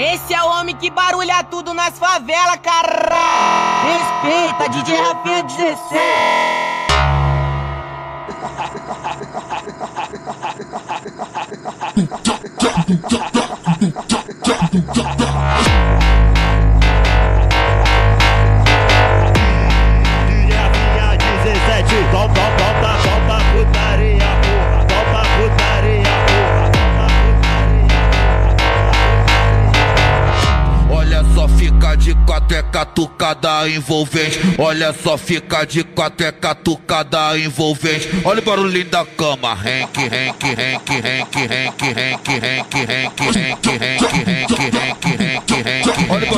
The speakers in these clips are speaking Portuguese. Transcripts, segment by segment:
Esse é o homem que barulha tudo nas favelas, cara. Respeita, DJ Rafinha 16. de quatro é catucada envolvente. Olha só, fica de quatro é catucada envolvente. Olha o barulhinho da cama. Henk, Henk, Henk, Henk, Henk, Henk, Henk, Henk, Henk, Henk, Henk, Henk, Henk, Henk.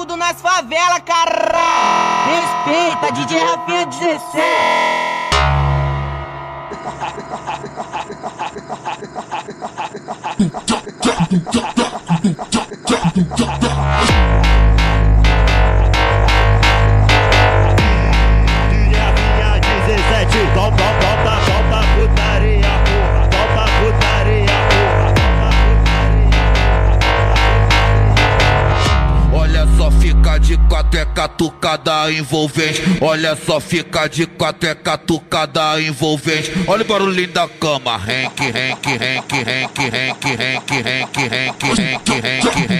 tudo nas favelas, cara. Respeita, DJ Rafinha 16. DJ Rafinha 17, volta, volta, volta, putaria, porra. Volta, putaria, quatro é catucada envolvente. Olha só, fica de quatro é catucada envolvente. Olha o barulhinho da cama. Henk, Henk, Henk, Henk, Henk, Henk, Henk, Henk, Henk, Henk, Henk, Henk,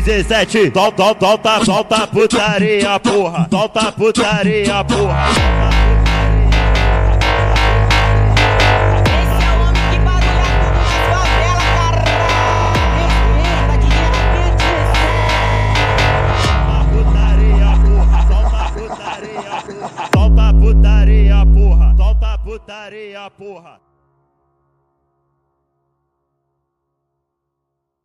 17. Solta, solta, solta putaria, porra. Solta putaria, porra. putaria, porra. Solta putaria, porra.